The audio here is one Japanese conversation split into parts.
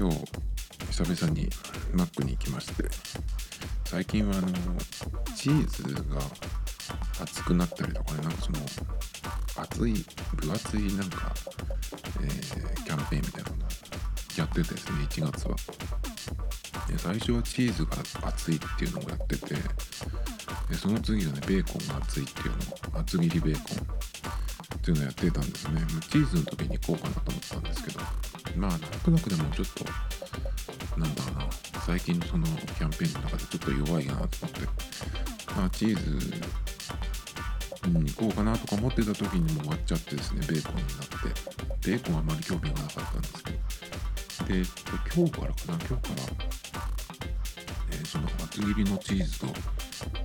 今日久々にマックに行きまして最近はあの、チーズが熱くなったりとかね、なんかその、熱い、分厚いなんか、えーキャンペーンみたいなのやっててですね、1月は。で最初はチーズが熱いっていうのをやってて、でその次はね、ベーコンが熱いっていうのを、厚切りベーコン。っていうのをやってたんですね。チーズの時に行こうかなと思ったんですけど、まあなんとなくでもちょっと、なんだろうな、最近そのキャンペーンの中でちょっと弱いなと思って、まあチーズに行こうかなとか思ってた時にも終わっちゃってですね、ベーコンになって、ベーコンはあまり興味がなかったんですけど、で、今日からかな、今日から、えーその厚切りのチーズと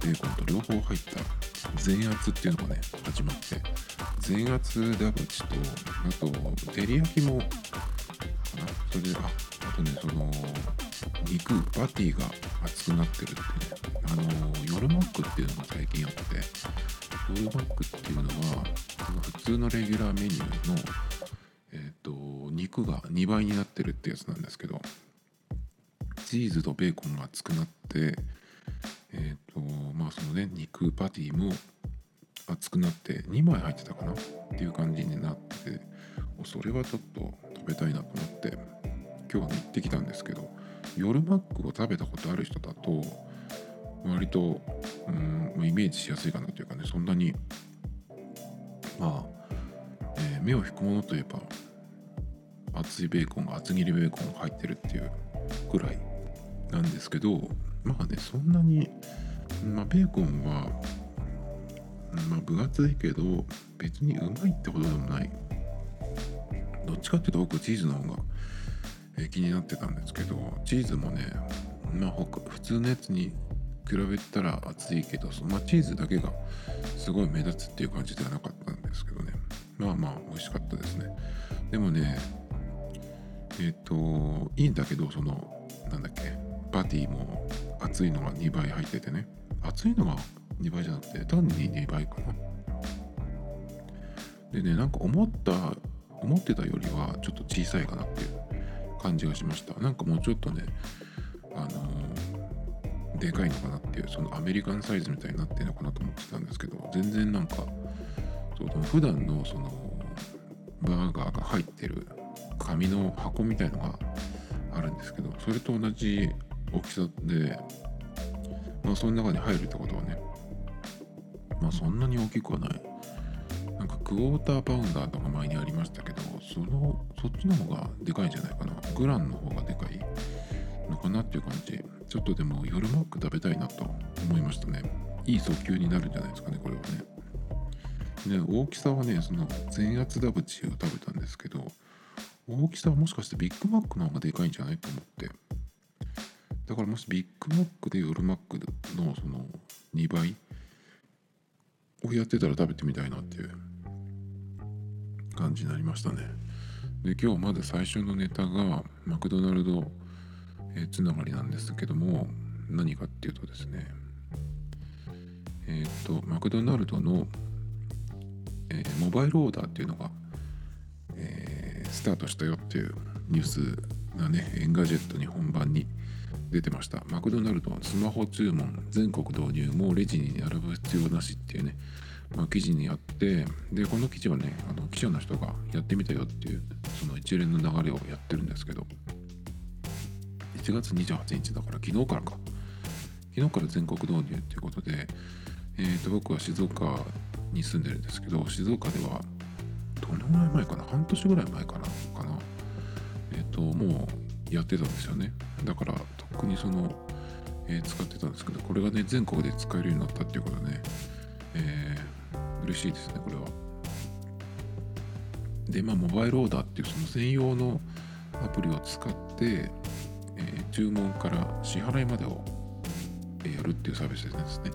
ベーコンと両方入った全圧っていうのがね始まって。全圧ダブチとあと照り焼きもかな。それでああとねその肉パティが熱くなってるってねあの夜マックっていうのが最近あって。夜マックっていうのは普通のレギュラーメニューのえっ、と肉が2倍になってるってやつなんですけどチーズとベーコンが熱くなってえっ、とまあそのね肉パティも熱くなって2枚入ってたかなっていう感じになってそれはちょっと食べたいなと思って今日は行ってきたんですけど夜マックを食べたことある人だと割とうんイメージしやすいかなというかねそんなにまあ、えー目を引くものといえば厚いベーコンが厚切りベーコンが入ってるっていうくらいなんですけどまあねそんなに、まあ、ベーコンは、まあ、分厚いけど別にうまいってほどでもない。どっちかっていうと僕チーズの方が、え気になってたんですけどチーズもね、まあ、他普通のやつに比べたら厚いけどそま、チーズだけがすごい目立つっていう感じではなかったんですけどね。まあまあ美味しかったですね。でもねえっ、といいんだけどそのなんだっけパティも熱いのが2倍入っててね。熱いのが2倍じゃなくて単に2倍かな。でねなんか思った思ってたよりはちょっと小さいかなっていう感じがしました。なんかもうちょっとねあのーでかいのかなっていうそのアメリカンサイズみたいになってるのかなと思ってたんですけど全然なんかその普段のそのバーガーが入ってる紙の箱みたいのがあるんですけどそれと同じ大きさでまあその中に入るってことはねまあそんなに大きくはない。なんかクォーターパウンダーとか前にありましたけどそのそっちの方がでかいんじゃないかな。グランの方がでかい。のかなっていう感じちょっとでも夜マック食べたいなと思いましたね。いい訴求になるんじゃないですかねこれはね。で大きさはねその全圧ダブチを食べたんですけど大きさはもしかしてビッグマックの方がでかいんじゃないと思って。だからもしビッグマックで夜マックのその2倍をやってたら食べてみたいなっていう感じになりましたね。で今日まだ最初のネタがマクドナルド、えーつながりなんですけども何かっていうとですねえっ、とマクドナルドの、えーモバイルオーダーっていうのが、えースタートしたよっていうニュースがね Engadget 日本版に出てました。マクドナルドはスマホ注文全国導入もうレジに並ぶ必要なしっていうね、まあ、記事にあってでこの記事はねあの記者の人がやってみたよっていうその一連の流れをやってるんですけど1月28日だから昨日からか。昨日から全国導入っていうことで、えー、と僕は静岡に住んでるんですけど静岡ではどのぐらい前かな？半年ぐらい前かな？かな。えっ、ともうやってたんですよね。だからとっくにその、えー使ってたんですけどこれがね全国で使えるようになったっていうことでね、えー嬉しいですねこれは。でまあモバイルオーダーっていうその専用のアプリを使って、え注文から支払いまでをやるっていうサービスですね。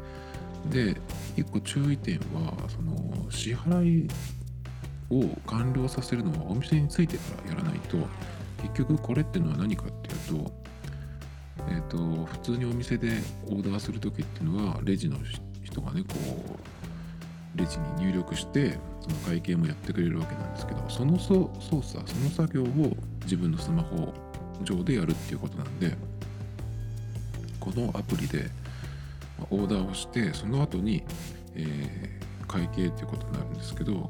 で一個注意点はその支払いを完了させるのはお店に着いてからやらないと結局これっていうのは何かっていうと,、えーと、普通にお店でオーダーする時っていうのはレジの人がねこうレジに入力してその会計もやってくれるわけなんですけどその操作その作業を自分のスマホ上でやるっていうことなんでこのアプリでオーダーをしてその後に、えー、会計っていうことになるんですけど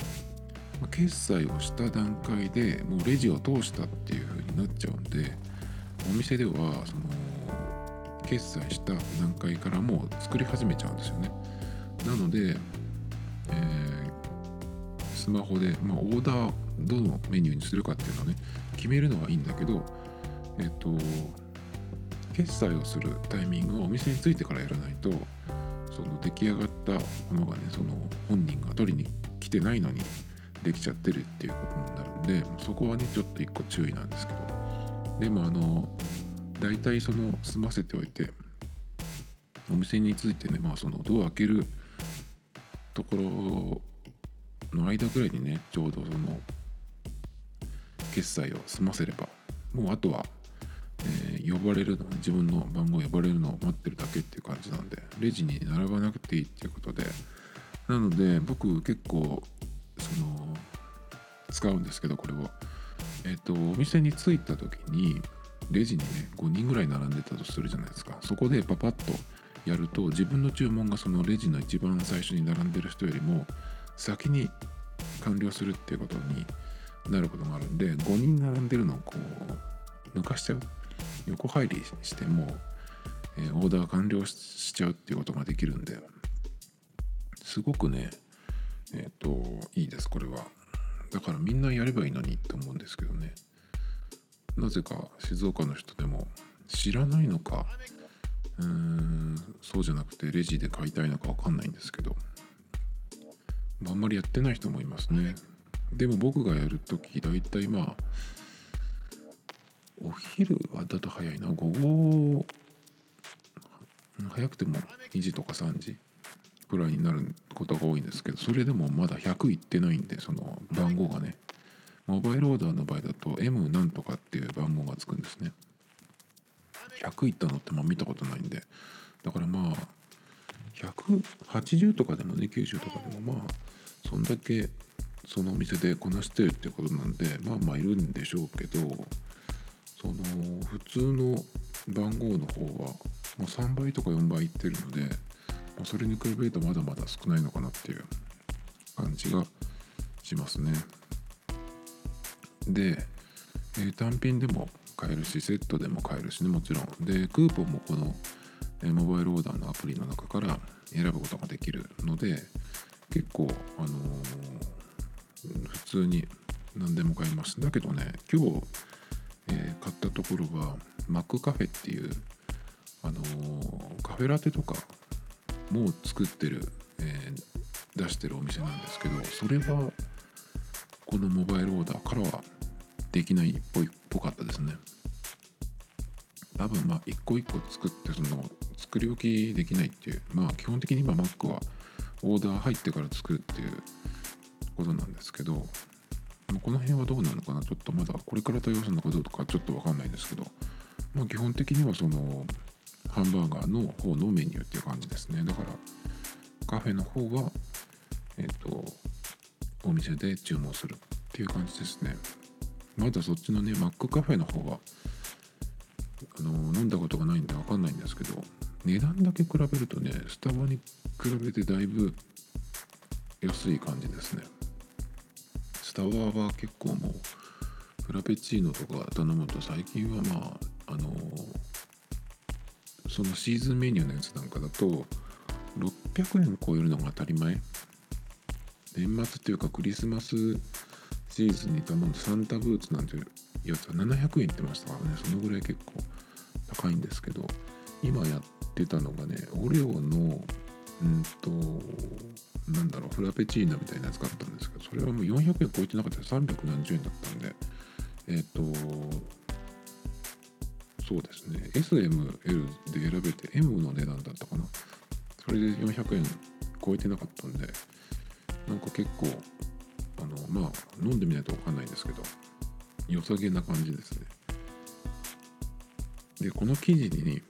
決済をした段階でもうレジを通したっていう風になっちゃうんでお店ではその決済した段階からもう作り始めちゃうんですよねなので、えー、スマホで、まあ、オーダーどのメニューにするかっていうのをね決めるのはいいんだけどえっ、と決済をするタイミングをお店に着いてからやらないとその出来上がったものがねその本人が取りに来てないのにできちゃってるっていうことになるんでそこはねちょっと一個注意なんですけど。でもあの大体その済ませておいてお店に着いてねまあそのドア開けるところの間ぐらいにねちょうどその決済を済ませればもうあとはえー、呼ばれるの自分の番号呼ばれるのを待ってるだけっていう感じなんでレジに並ばなくていいっていうことで。なので僕結構その使うんですけどこれを。えっ、ー、とお店に着いた時にレジにね5人ぐらい並んでたとするじゃないですか。そこでパパッとやると自分の注文がそのレジの一番最初に並んでる人よりも先に完了するっていうことになることがあるんで5人並んでるのをこう抜かしちゃう。横入りしても、え、オーダー完了しちゃうっていうことができるんですごくねえっ、ー、といいですこれは。だからみんなやればいいのにって思うんですけどね。なぜか静岡の人でも知らないのかうーんそうじゃなくてレジで買いたいのか分かんないんですけどあんまりやってない人もいますね。でも僕がやるとき大体まあお昼はだと早いな。午後早くても2時とか3時ぐらいになることが多いんですけどそれでもまだ100いってないんでその番号がね。モバイルオーダーの場合だと M なんとかっていう番号がつくんですね。100いったのってまあ見たことないんで。だからまあ180とかでもね90とかでもまあそんだけそのお店でこなしてるってことなんでまあまあいるんでしょうけどその普通の番号の方はもう3倍とか4倍いってるのでまそれに比べるとまだまだ少ないのかなっていう感じがしますね。で、え、単品でも買えるしセットでも買えるしねもちろんでクーポンもこの、え、モバイルオーダーのアプリの中から選ぶことができるので結構あのー、普通に何でも買えますだけどね今日えー、買ったところはマックカフェっていう、あのー、カフェラテとかも作ってる、えー、出してるお店なんですけどそれはこのモバイルオーダーからはできないっぽいっぽかったですね。多分まあ一個一個作ってその作り置きできないっていうまあ基本的に今 Mac はオーダー入ってから作るっていうことなんですけどこの辺はどうなのかなちょっとまだこれから対応するのかどうかちょっと分かんないですけど、まあ、基本的にはそのハンバーガーの方のメニューっていう感じですね。だからカフェの方はえっ、とお店で注文するっていう感じですね。まだそっちのねマックカフェの方はあの飲んだことがないんで分かんないんですけど値段だけ比べるとねスタバに比べてだいぶ安い感じですね。スタバは結構もうフラペチーノとか頼むと最近はまああのそのシーズンメニューのやつなんかだと600円超えるのが当たり前。年末っていうかクリスマスシーズンに頼んでサンタブーツなんていうやつは700円言ってましたからね。そのぐらい結構高いんですけど今やってたのがねオレオのうんとなんだろうフラペチーノみたいなやつがあったんですけどそれはもう400円超えてなかった300円だったんで。えっ、ー、とそうですね。SML で選べて M の値段だったかな。それで400円超えてなかったんでなんか結構あのまあ飲んでみないと分かんないんですけど良さげな感じですね。でこの記事に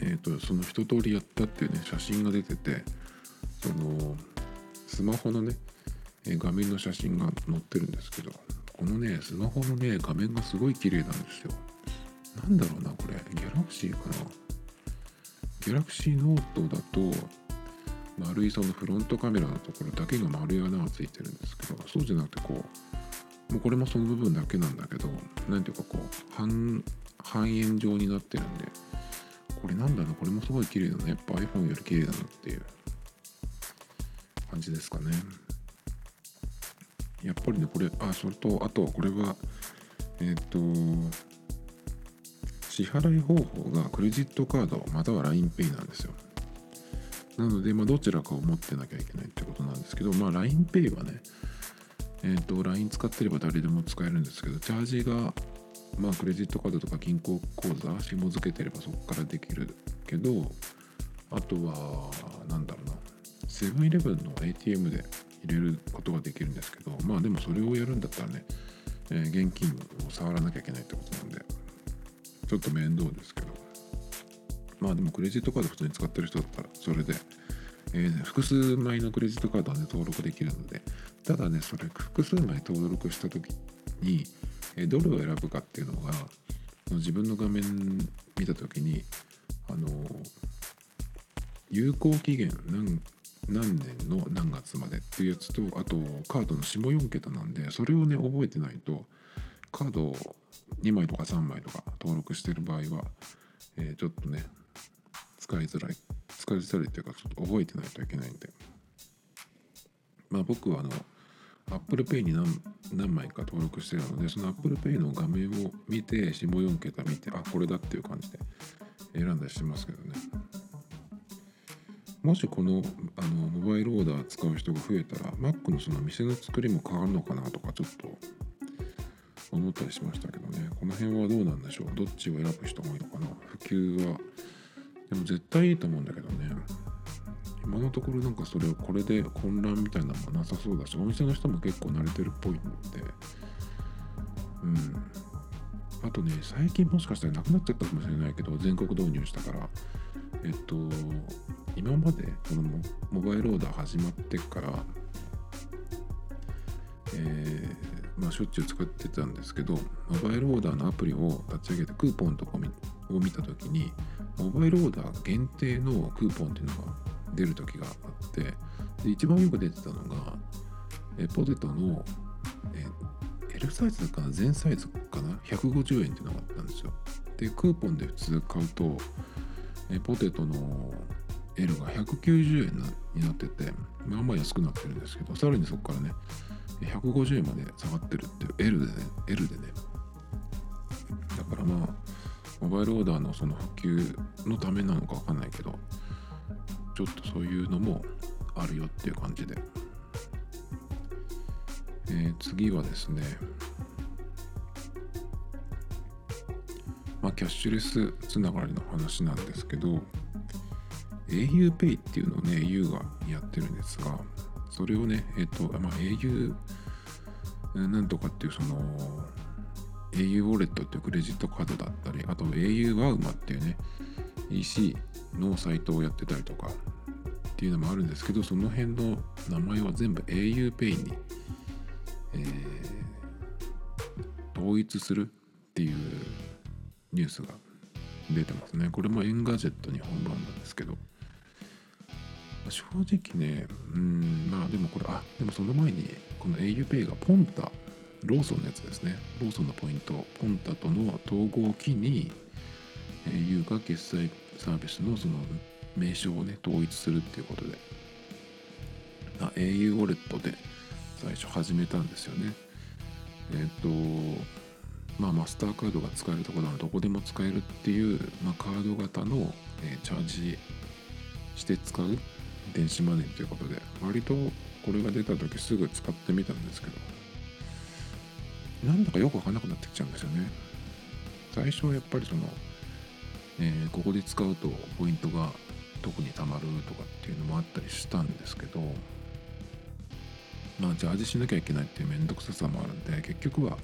えーと、その一通りやったっていうね写真が出ててそのスマホのね画面の写真が載ってるんですけどこのねスマホのね画面がすごい綺麗なんですよ。なんだろうなこれ。ギャラクシーかな。ギャラクシーノートだと丸いそのフロントカメラのところだけが丸い穴がついてるんですけどそうじゃなくてこうもうこれもその部分だけなんだけど何ていうかこう半半円状になってるんでこれなんだろう？これもすごい綺麗だね。やっぱ iPhone より綺麗だなっていう感じですかね。やっぱりねこれあそれとあとこれはえっ、ー、と支払い方法がクレジットカードまたは LINEPay なんですよ。なので、まあ、どちらかを持ってなきゃいけないってことなんですけど、まあ、LINEPay はね、えっ、ー、と、LINE 使ってれば誰でも使えるんですけど、チャージがまあクレジットカードとか銀行口座紐付けてればそこからできるけどあとはなんだろうな。セブンイレブンの ATM で入れることができるんですけどまあでもそれをやるんだったらね、えー、現金を触らなきゃいけないってことなんでちょっと面倒ですけど。まあでもクレジットカード普通に使ってる人だったらそれで、えー、複数枚のクレジットカードはね登録できるのでただねそれ複数枚登録した時にどれを選ぶかっていうのが自分の画面見た時にあの有効期限何何年の何月までっていうやつとあとカードの下4桁なんでそれをね覚えてないとカードを2枚とか3枚とか登録してる場合は、えー、ちょっとね使いづらい使いづらいっていうかちょっと覚えてないといけないんで。まあ僕はあの Apple Pay に何何枚か登録してるのでその Apple Pay の画面を見て下4桁見てあこれだっていう感じで選んだりしてますけどね。もしこのあのモバイルオーダー使う人が増えたら Mac のその店の作りも変わるのかなとかちょっと思ったりしましたけどね。この辺はどうなんでしょう？どっちを選ぶ人が多いのかな？普及はでも絶対いいと思うんだけどね。今のところなんかそれをこれで混乱みたいなのもなさそうだしお店の人も結構慣れてるっぽいんで。うん。あとね最近もしかしたらなくなっちゃったかもしれないけど全国導入したから。えっと今までこのモバイルオーダー始まってからえー、まあしょっちゅう使ってたんですけどモバイルオーダーのアプリを立ち上げてクーポンとかを見た時にモバイルオーダー限定のクーポンっていうのが出る時があってで一番よく出てたのがえポテトのえ L サイズかな全サイズかな？150円っていうのがあったんですよ。でクーポンで普通買うとえポテトの L が190円になっててまあまあ安くなってるんですけどさらにそこからね150円まで下がってるっていう L でね L でね。だからまあモバイルオーダーのその普及のためなのかわかんないけどちょっとそういうのもあるよっていう感じで、えー、次はですね。まあキャッシュレスつながりの話なんですけど auPay っていうのをね au がやってるんですがそれをねえっ、ー、とまあ au なんとかっていうその au ウォレットっていうクレジットカードだったりあと au ワウマっていうね EC のサイトをやってたりとかっていうのもあるんですけどその辺の名前は全部 auPay に、えー、統一するっていうニュースが出てますね。これも Engadget 日本版なんですけど正直ねうんまあでもこれあでもその前にこの auPay がポンタローソンのやつですね。ローソンのポイント。ポンタとの統合を機に au が決済サービスのその名称をね統一するっていうことで。au ウォレットで最初始めたんですよね。えっ、ー、とまあマスターカードが使えるところはどこでも使えるっていう、まあ、カード型の、え、チャージして使う電子マネーということで割とこれが出た時すぐ使ってみたんですけどなんだかよくわかんなくなってきちゃうんですよね。最初はやっぱりそのえー、ここで使うとポイントが特にたまるとかっていうのもあったりしたんですけどまあチャージしなきゃいけないっていう面倒くささもあるんで結局は、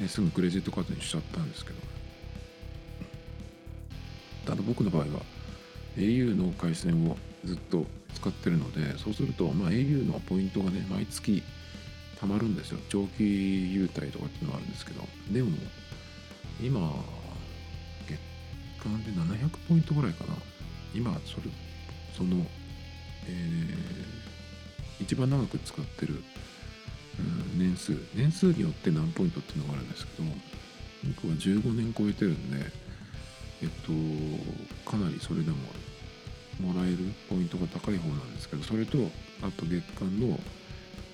ね、すぐクレジットカードにしちゃったんですけど。ただ僕の場合は au の回線をずっと使ってるのでそうすると、まあ、au のポイントがね毎月貯まるんですよ。長期優待とかっていうのがあるんですけど。でも今月間で700ポイントぐらいかな。今それそのえー、一番長く使ってる、うん、年数年数によって何ポイントっていうのがあるんですけど僕は15年超えてるんでえっとかなりそれでももらえるポイントが高い方なんですけどそれとあと月間の、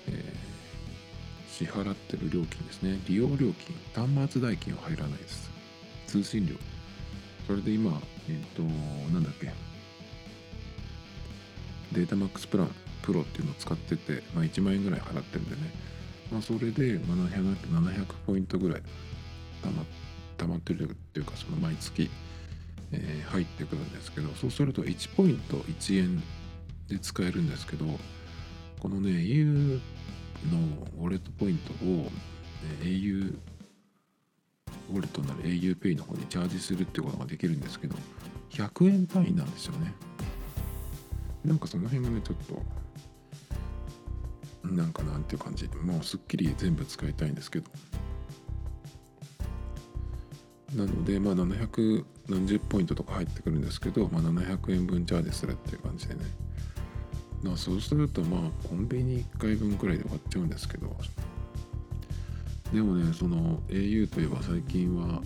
えー、支払ってる料金ですね。利用料金端末代金は入らないです。通信料。それで今えっ、となんだっけデータマックスプランプロっていうのを使ってて、まあ、1万円ぐらい払ってるんでね、まあ、それで 700, 700ポイントぐらいたまたまってるっていうかその毎月、えー、入ってくるんですけどそうすると1ポイント1円で使えるんですけどこのね au のウォレットポイントを、え au ウォレットになる auPay の方にチャージするっていうことができるんですけど100円単位なんですよね。なんかその辺がねちょっとなんかなんていう感じ。もうすっきり全部使いたいんですけど。なのでまあ700何十ポイントとか入ってくるんですけど、まあ、700円分チャージするっていう感じでね。まあそうするとまあコンビニ1回分くらいで終わっちゃうんですけど。でもねその au といえば最近は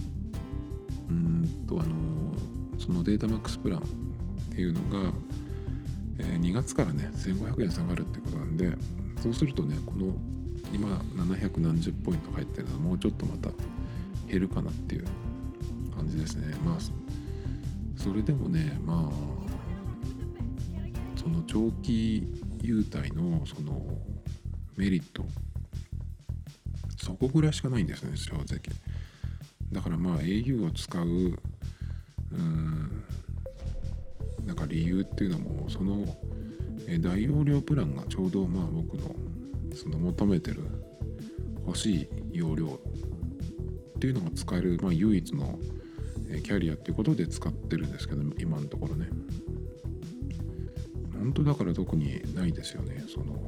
うんとあのそのデータマックスプランっていうのがえー、2月からね1500円下がるってことなんでそうするとねこの今700何十ポイント入ってるのはもうちょっとまた減るかなっていう感じですね。まあそれでもねまあその長期優待のそのメリットそこぐらいしかないんですね正直。だからまあ au を使ううん理由っていうのもその大容量プランがちょうどまあ僕のその求めてる欲しい容量っていうのが使える、まあ、唯一のキャリアっていうことで使ってるんですけど今のところね。本当だから特にないですよね。その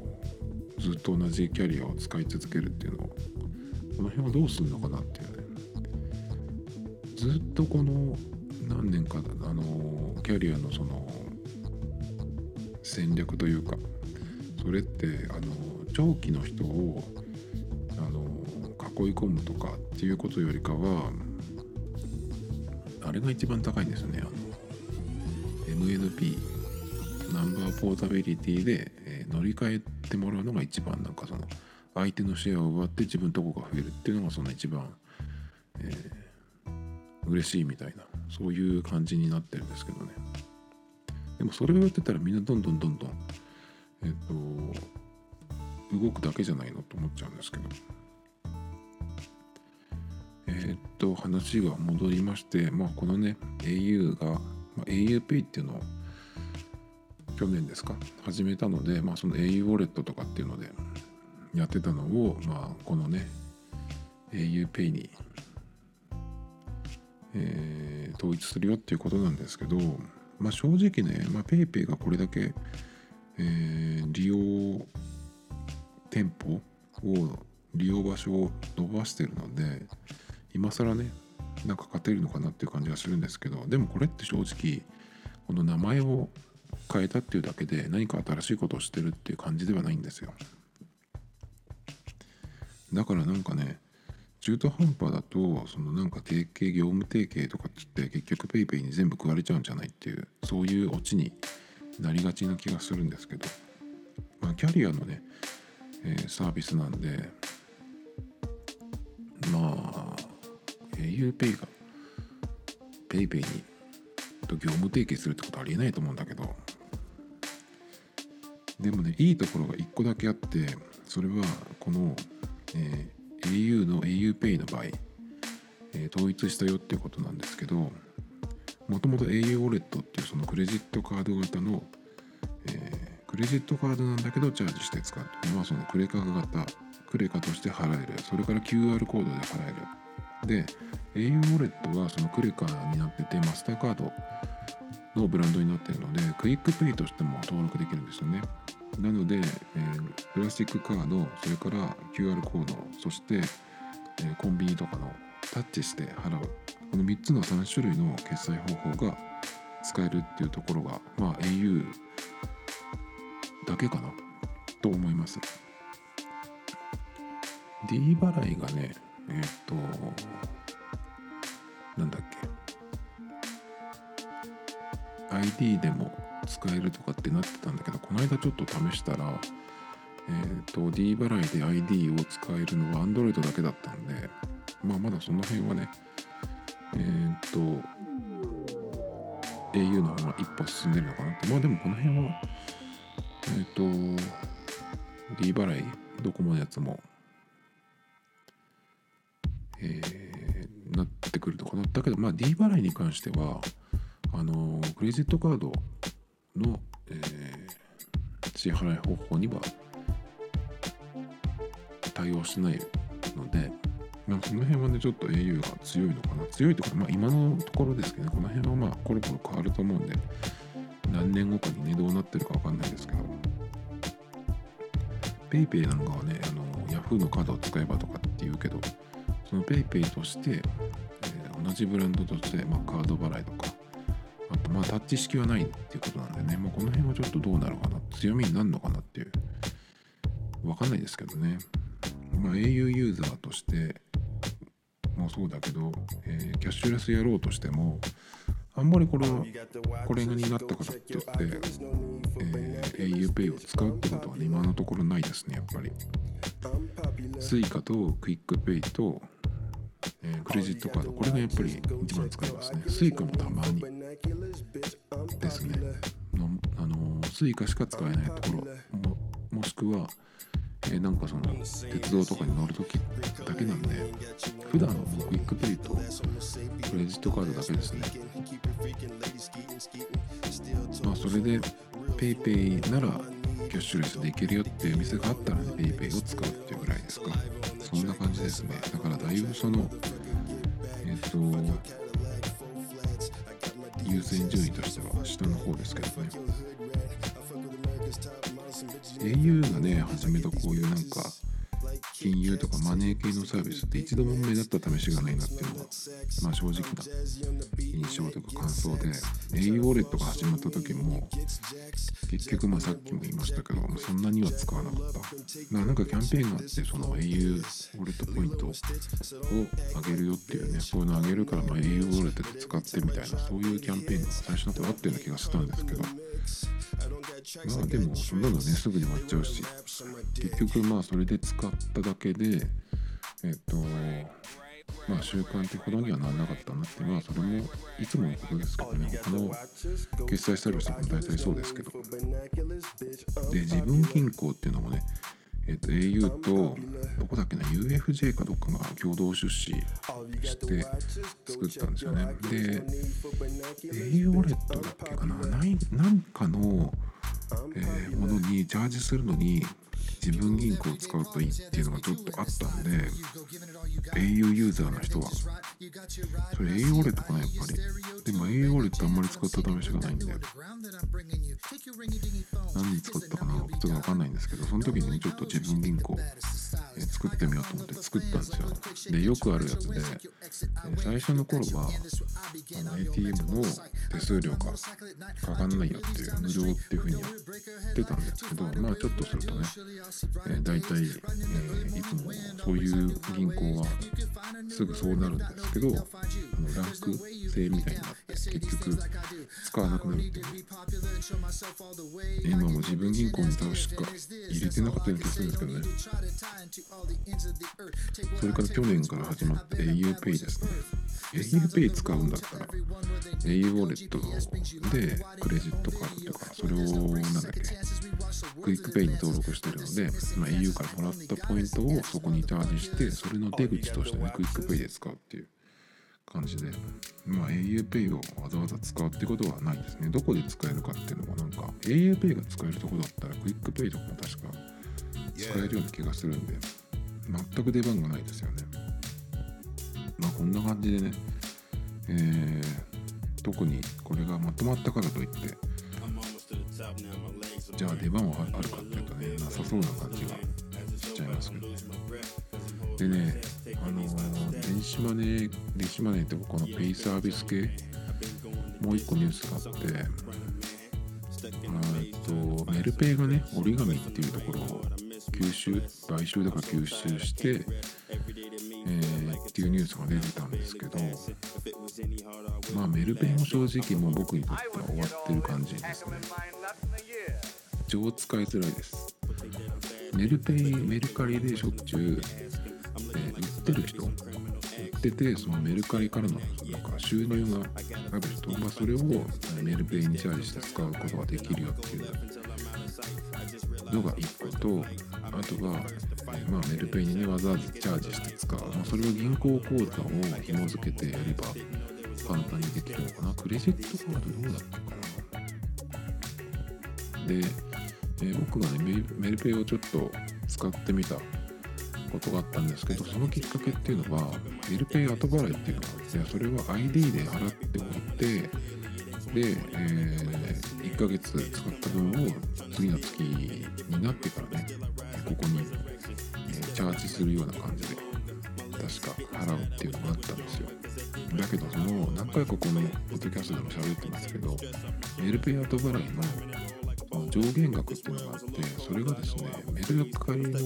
ずっと同じキャリアを使い続けるっていうのを。この辺はどうするのかなっていうね。ずっとこの何年かあのキャリアのその戦略というかそれってあの長期の人をあの囲い込むとかっていうことよりかはあれが一番高いんですよね。あの MNP ナンバーポータビリティで、え、乗り換えてもらうのが一番なんかその相手のシェアを奪って自分とこが増えるっていうのがその一番、えー、嬉しいみたいなそういう感じになってるんですけどね。でもそれをやってたらみんなどんどんどんどんえっ、と動くだけじゃないのと思っちゃうんですけど。えっ、と話が戻りましてまあこのね au が、まあ、auPay っていうのを去年ですか？始めたので、まあ、その au ウォレットとかっていうのでやってたのを、まあ、このね auPay にえー、統一するよっていうことなんですけど、まあ、正直ね、まあ、PayPay がこれだけ、えー、利用店舗を利用場所を伸ばしてるので今更ねなんか勝てるのかなっていう感じがするんですけどでもこれって正直この名前を変えたっていうだけで何か新しいことをしてるっていう感じではないんですよ。だからなんかね中途半端だとそのなんか提携業務提携とかっつって結局 PayPay に全部食われちゃうんじゃないっていうそういうオチになりがちな気がするんですけどまあキャリアのね、えー、サービスなんでまあ auPay が PayPay にと業務提携するってことありえないと思うんだけどでもねいいところが1個だけあってそれはこの、えー au の auPay の場合、えー、統一したよっていうことなんですけどもともと au ウォレットっていうそのクレジットカード型の、えー、クレジットカードなんだけどチャージして使うっていうのはそのクレカ型クレカとして払える。それから QR コードで払える。で au ウォレットはそのクレカになっててマスターカードのブランドになってるのでクイックペイとしても登録できるんですよね。なので、えー、プラスチックカードそれから QR コードそして、えー、コンビニとかのタッチして払う。この3つの3種類の決済方法が使えるっていうところが、まあ、au だけかな？と思います。D 払いがねえっ、となんだっけ？ID でも使えるとかってなってたんだけどこの間ちょっと試したらえっ、ー、と D 払いで ID を使えるのは Android だけだったんでまあまだその辺はねえっ、ー、と au の方が一歩進んでるのかなって。まあでもこの辺はえっ、ー、と D 払いドコモのやつもえー、なってくるのかなだけどまあ D 払いに関してはあのクレジットカードの、えー、支払い方法には対応してないので、まあ、その辺はねちょっと au が強いのかな。強いとか、まあ、今のところですけど、ね、この辺はまあコロコロ変わると思うんで何年後かにねどうなってるか分かんないですけど。PayPay なんかはねあの Yahoo のカードを使えばとかって言うけどその PayPay として、えー、同じブランドとして、まあ、カード払いとかまあタッチ式はないっていうことなんでね、まあ、この辺はちょっとどうなるかな。強みになるのかなっていう。分かんないですけどね、まあ、au ユーザーとしてもそうだけど、えー、キャッシュレスやろうとしてもあんまりこれこれになったからって言って、えー、auPay を使うってことはね今のところないですねやっぱり。Suica とクイックペイと、えー、クレジットカード。これがやっぱり一番使いますね。Suica もたまに。ですね。のあの Suica しか使えないところ。ももしくはえー、なんかその鉄道とかに乗るときだけなんで普段はクイックペイとクレジットカードだけですね。まあそれで PayPay ならキャッシュレスでいけるよっていう店があったらね PayPay を使うっていうぐらいですか。そんな感じですね。だからだいぶそのえっ、ー、と優先順位としては下の方ですけどね au がね始めたこういうなんか金融とかマネー系のサービスって一度も目立った試しがないなっていうのは、まあ、正直な印象というか感想で au ウォレットが始まった時も結局まあさっきも言いましたけどそんなには使わなかった。なんかキャンペーンがあってその au ウォレットポイントを上げるよっていうねそういうの上げるからまあ au ウォレットで使ってみたいなそういうキャンペーンが最初の頃あったような気がしたんですけど。まあでもそんなのねすぐに終わっちゃうし。結局まあそれで使っただけでえっとまあ習慣ってほどにはならなかったなってまあそれもいつものことですけどね。他の決済サービスも大体そうですけど。で自分銀行っていうのもねえっと au とどこだっけな UFJ かどっかが共同出資して作ったんですよね。で au ウォレットだっけかな何かのえー、ものにチャージするのに自分銀行を使うといいっていうのがちょっとあったんで au ユーザーの人は。それ au ウォレットかなやっぱり。でも au ウォレットあんまり使った試しがないんで。何に使ったかなちょっとわかんないんですけどその時にちょっと自分銀行え作ってみようと思って作ったんですよ。でよくあるやつで、最初の頃はあの ATM の手数料がかかんないよっていう無料っていう風にやってたんですけどまあちょっとするとね、えー、大体、えー、いつもそういう銀行はすぐそうなるんですけどあのランク制みたいになって結局使わなくなるっていう。今も自分銀行に確か入れてなかったような気がするんですけどね。それから去年から始まった auPay ですね。auPay 使うんだったら au ウォレットでクレジットカードとかそれをなんだっけクイックペイに登録してる。ので、まあ、au からもらったポイントをそこにチャージしてそれの出口としてねクイックペイで使うっていう感じでまあ auPay をわざわざ使うってことはないですね。どこで使えるかっていうのもなんか auPay が使えるとこだったらクイックペイとかも確か使えるような気がするんで全く出番がないですよね。まあこんな感じでねえー、特にこれがまとまったからといってじゃあ出番はあるかっていうとねなさそうな感じがしちゃいますけどね。でねあのー、電子マネー電子マネーってこのペイサービス系？もう一個ニュースがあってとメルペイがね折り紙っていうところを吸収買収だから吸収して、えー、っていうニュースが出てたんですけどまあメルペイも正直もう僕にとっては終わってる感じですね。超使いづらいです。メルペイメルカリでしょっちゅう、えー、売ってる人売っててそのメルカリからのなんか収入がある人、まあ、それをメルペイにチャージして使うことができるよっていうのが1個とあとは、まあ、メルペイにねわざわざチャージして使う、まあ、それを銀行口座を紐付けてやれば簡単にできるのかな？クレジットカードどうだったかな？で、えー、僕がねメルペイをちょっと使ってみたことがあったんですけどそのきっかけっていうのはメルペイ後払いっていうのがあってそれは ID で払っておいてで、えー、1ヶ月使った分を次の月になってからねここに、えー、チャージするような感じで確か払うっていうのがあったんですよ。だけどその何回かこのポッドキャストでも喋ってますけどメルペイ後払いの上限額っていうのがあってそれがですねメルカリの、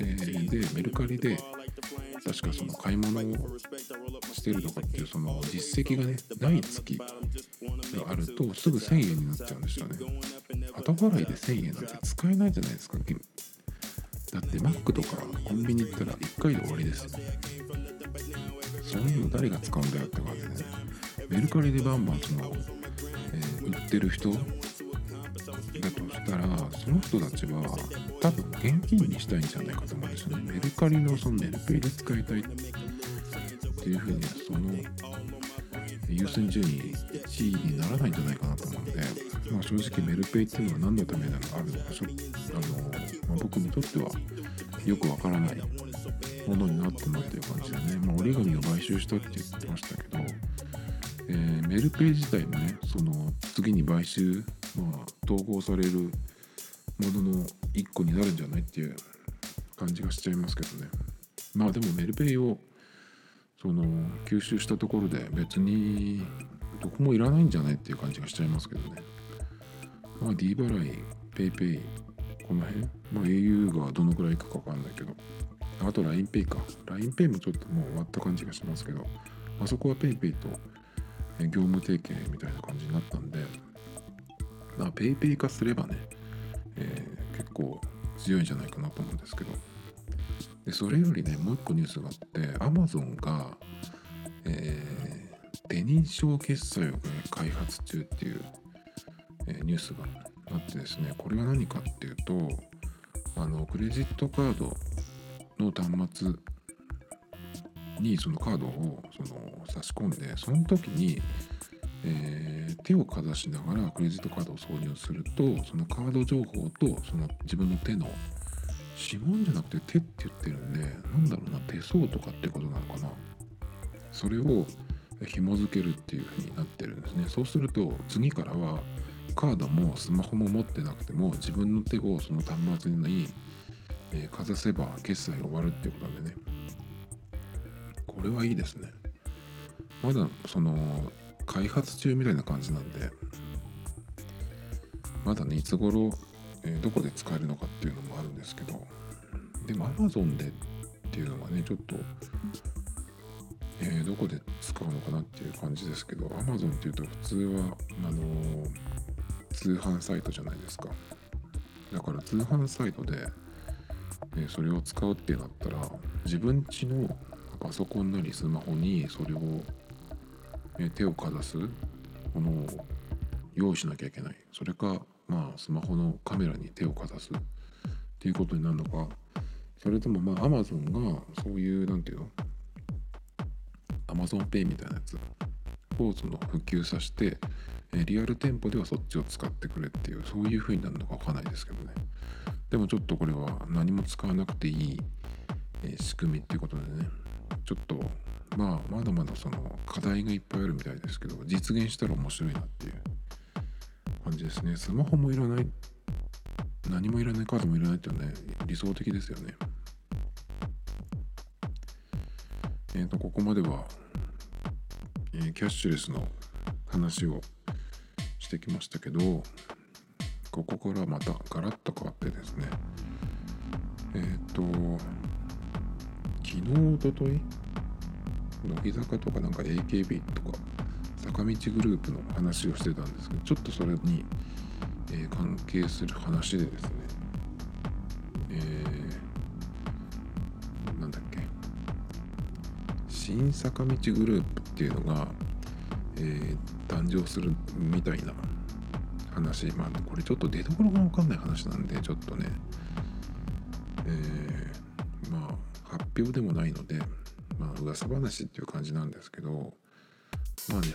えー、でメルカリで確かその買い物をしてるとかっていうその実績がねない月があるとすぐ1000円になっちゃうんですよね。後払いで1000円なんて使えないじゃないですかだってマックとかコンビニ行ったら1回で終わりですよ。そういうの誰が使うんだよって感じでね。メルカリでバンバンその、えー、売ってる人だとしたらその人たちは多分現金にしたいんじゃないかと思うんですよね。メルカリのそのメルペイで使いたいっていうふうにその優先順位1位にならないんじゃないかなと思う、まあ、正直メルペイっていうのは何のためなのかあるのかちょあの、まあ、僕にとってはよくわからないものになったなっていう感じでね、まあ、折り紙を買収したって言ってましたけど、えー、メルペイ自体もねその次に買収まあ、統合されるものの一個になるんじゃないっていう感じがしちゃいますけどね。まあでもメルペイをその吸収したところで別にどこもいらないんじゃないっていう感じがしちゃいますけどね。まあ D 払い PayPay この辺？まあ au がどのくらいいくかわかんないけど。あと LINEPay か。LINEPay もちょっともう終わった感じがしますけど。あそこは PayPay と業務提携みたいな感じになったんで。まあ、ペイペイ化すればね、えー、結構強いんじゃないかなと思うんですけど。でそれよりねもう一個ニュースがあって Amazon が、えー、手認証決済を、開発中っていう、え、ニュースがあってですねこれは何かっていうとあのクレジットカードの端末にそのカードをその差し込んでその時にえー、手をかざしながらクレジットカードを挿入するとそのカード情報とその自分の手の指紋じゃなくて手って言ってるんでなんだろうな手相とかってことなのかな。それを紐付けるっていう風になってるんですね。そうすると次からはカードもスマホも持ってなくても自分の手をその端末に、えー、かざせば決済が終わるっていうことでね。これはいいですね。まだその開発中みたいな感じなんでまだねいつ頃、えー、どこで使えるのかっていうのもあるんですけどでも Amazon でっていうのはねちょっと、えー、どこで使うのかなっていう感じですけど Amazon っていうと普通はあのー、通販サイトじゃないですか。だから通販サイトで、え、それを使うってなったら自分家のパソコンなりスマホにそれをえ手をかざすものを用意しなきゃいけない。それかまあスマホのカメラに手をかざすっていうことになるのか。それともまあアマゾンがそういうなんていうの？AmazonPay みたいなやつ。をその普及させてリアル店舗ではそっちを使ってくれっていうそういう風になるのかわかんないですけどね。でもちょっとこれは何も使わなくていい、仕組みっていうことでね。ちょっとまあまだまだその課題がいっぱいあるみたいですけど実現したら面白いなっていう感じですね。スマホもいらない。何もいらないカードもいらないっていうのはね理想的ですよね。えっ、ー、とここまでは、えー、キャッシュレスの話をしてきましたけどここからまたガラッと変わってですね。えっ、ー、と昨日おととい乃木坂とかなんか AKB とか坂道グループの話をしてたんですけどちょっとそれに、えー、関係する話でですね。えー、なんだっけ？新坂道グループっていうのが、えー、誕生するみたいな話。まあこれちょっと出どころが分かんない話なんでちょっとね。えー、まあ発表でもないのでまあ噂話っていう感じなんですけどまあね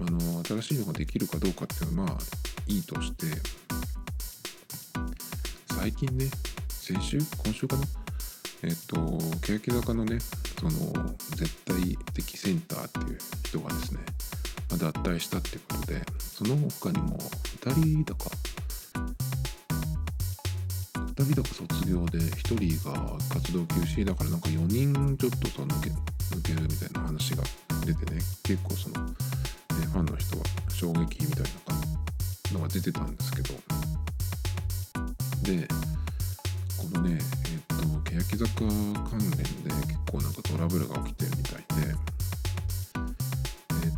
あの新しいのができるかどうかっていうのはまあいいとして最近ね先週？今週かな？えっと欅坂のねその絶対的センターっていう人がですね脱退したっていうことでその他にも2人だか。2人だか卒業で1人が活動休止だからなんか4人ちょっとさ抜け抜けるみたいな話が出てね。結構その、ね、ファンの人は衝撃みたいなのが出てたんですけど。でこのねえっ、ー、と欅坂関連で結構なんかトラブルが起きてるみたいで。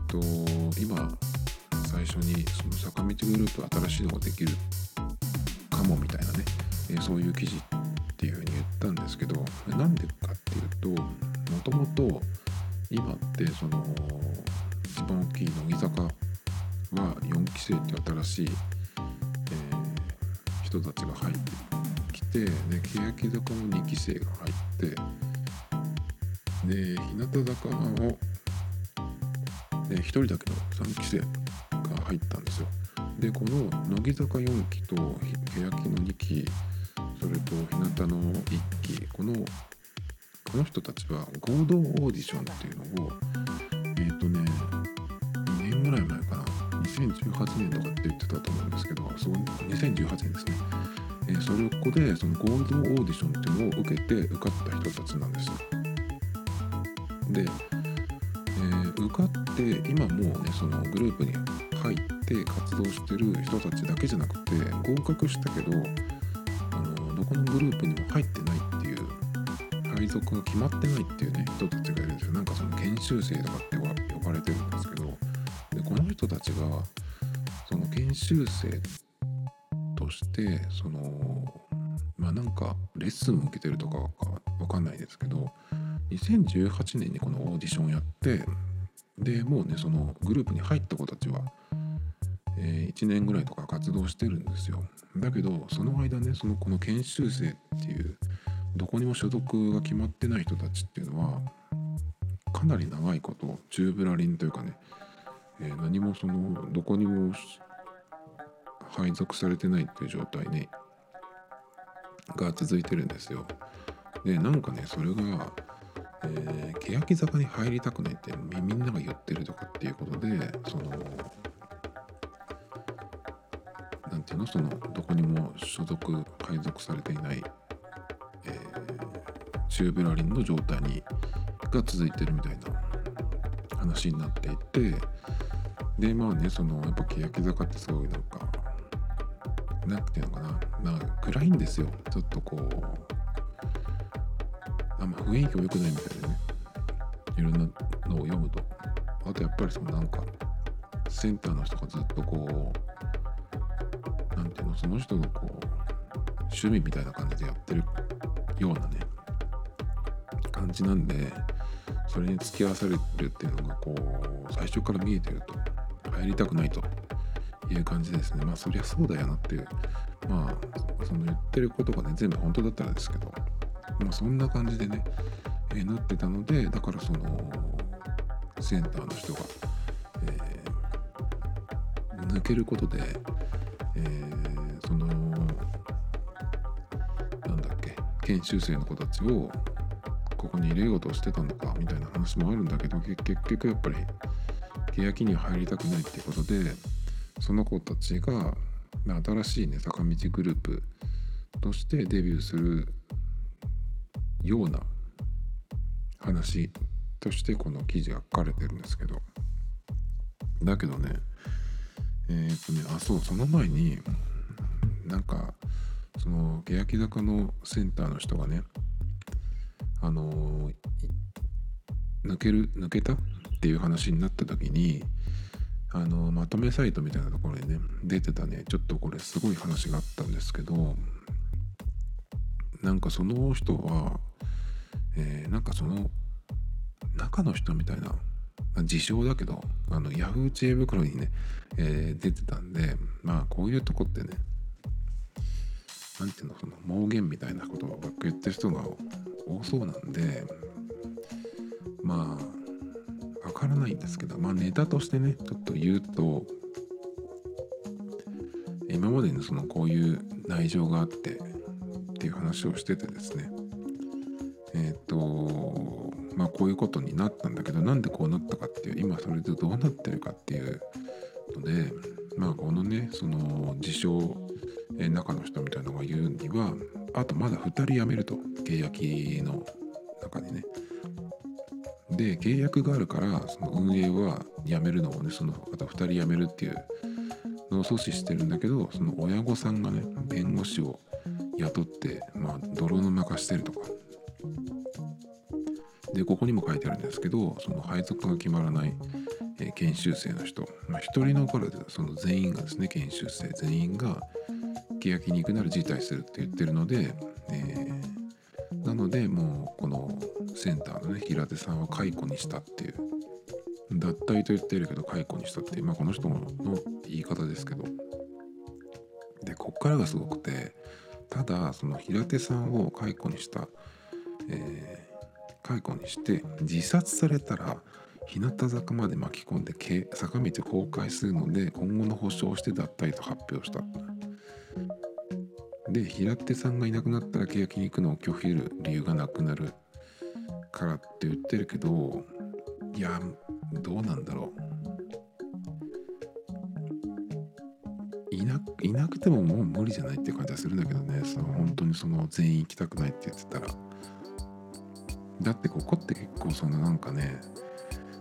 と今最初にその坂道グループ新しいのができるかもみたいなね、え、そういう記事っていうふうに言ったんですけどなんでかっていうともともと今ってその一番大きい乃木坂は4期生って新しい、えー、人たちが入ってきてで欅坂も2期生が入ってで日向坂をえ1人だけの3期生が入ったんですよ。でこの乃木坂4期と欅の2期それと日向の1期このこの人たちは合同オーディションっていうのをえっ、ー、とね2年ぐらい前かな。2018年とかって言ってたと思うんですけどそ2018年ですね、えー、それここでその合同オーディションっていうのを受けて受かった人たちなんですよ。で受かって今もうねそのグループに入って活動してる人たちだけじゃなくて合格したけどあのどこのグループにも入ってないっていう配属が決まってないっていうね人たちがいるんですよ。なんかその研修生とかって呼ばれてるんですけどでこの人たちがその研修生としてそのまあなんかレッスンを受けてるとかわかんないですけど2018年にこのオーディションやってでもうねそのグループに入った子たちは、えー、1年ぐらいとか活動してるんですよ。だけどその間ねそのこの研修生っていうどこにも所属が決まってない人たちっていうのはかなり長いこと宙ぶらりんというかね、えー、何もそのどこにも配属されてないっていう状態ねが続いてるんですよ。でなんかねそれがえー、欅坂に入りたくないってみんなが言ってるとかっていうことでそのなんていうの？そのどこにも所属配属されていない、えー、チューブラリンの状態にが続いてるみたいな話になっていてでまあねそのやっぱ欅坂ってすごいなんかなんていうのかな？まあ暗いんですよ。ちょっとこうあんま雰囲気も良くないみたいでね。いろんなのを読むと。あとやっぱりそのなんかセンターの人がずっとこうなんていうのその人のこう趣味みたいな感じでやってるようなね感じなんでそれに付き合わされるっていうのがこう最初から見えてると入りたくないという感じですね。まあそりゃそうだよなっていう。まあその言ってることがね全部本当だったらですけどまあ、そんな感じでね、えー、なってたのでだからそのセンターの人が、えー、抜けることで、えー、そのなんだっけ研修生の子たちをここに入れようとしてたのかみたいな話もあるんだけど結局やっぱり欅には入りたくないっていうことでその子たちが新しいね坂道グループとしてデビューするような話としてこの記事が書かれてるんですけど。だけどねえー、っとねあそうその前になんかその欅坂のセンターの人がねあの、抜ける抜けたっていう話になった時にあのまとめサイトみたいなところにね出てたね。ちょっとこれすごい話があったんですけどなんかその人は、えー、なんかその中の人みたいな自称だけどあのヤフー知恵袋にね、えー、出てたんでまあこういうとこってね何ていうのその盲言みたいなことばっか言ってる人が多そうなんでまあわからないんですけどまあネタとしてねちょっと言うと今までにそのこういう内情があってっていう話をしててですねえっ、ー、とまあこういうことになったんだけどなんでこうなったかっていう今それでどうなってるかっていうのでまあこのねその自称中の人みたいなのが言うにはあとまだ2人辞めると契約の中にね。で契約があるからその運営は辞めるのをねその方2人辞めるっていうのを阻止してるんだけどその親御さんがね弁護士を雇ってまあ泥沼化してるとかでここにも書いてあるんですけどその配属が決まらない、えー、研修生の人、まあ、1人のからでその全員がですね研修生全員が欅肉なる辞退するって言ってるので、えー、なのでもうこのセンターのね平手さんは解雇にしたっていう。脱退と言ってるけど解雇にしたっていう。まあこの人の言い方ですけど。でこっからがすごくてただその平手さんを解雇にした、え、解雇にして自殺されたら日向坂まで巻き込んで坂道公開するので今後の保証をして脱退と発表した。で平手さんがいなくなったら欅に行くのを拒否る理由がなくなる。からって言ってるけどいやどうなんだろう。いないなくてももう無理じゃないって感じはするんだけどね。その本当にその全員行きたくないって言ってたら。だってここって結構そのなんかね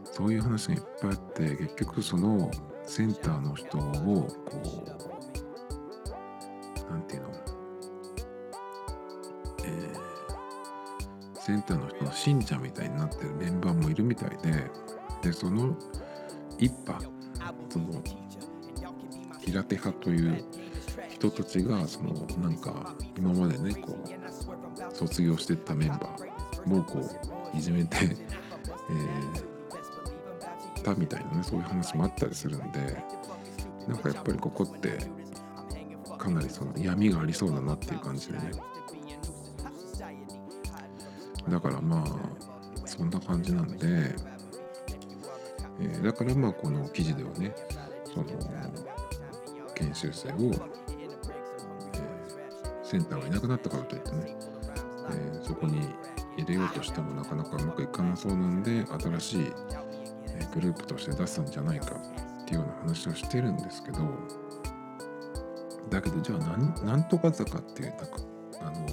そういう話がいっぱいあって結局そのセンターの人をこう何て言うの？センターの人の信者みたいになってるメンバーもいるみたいででその一派その平手派という人たちがそのなんか今までねこう卒業してったメンバー。をこういじめて、えー、たみたいなねそういう話もあったりするんでなんかやっぱりここってかなりその闇がありそうだなっていう感じでね。だからまあそんな感じなんで、えー、だからまあこの記事ではねその研修生を、えー、センターがいなくなったからといってね、えー、そこに入れようとしてもなかなかうまくいかなそうなんで新しいグループとして出すんじゃないかっていうような話をしてるんですけどだけどじゃあなんとか坂っていうなんかあの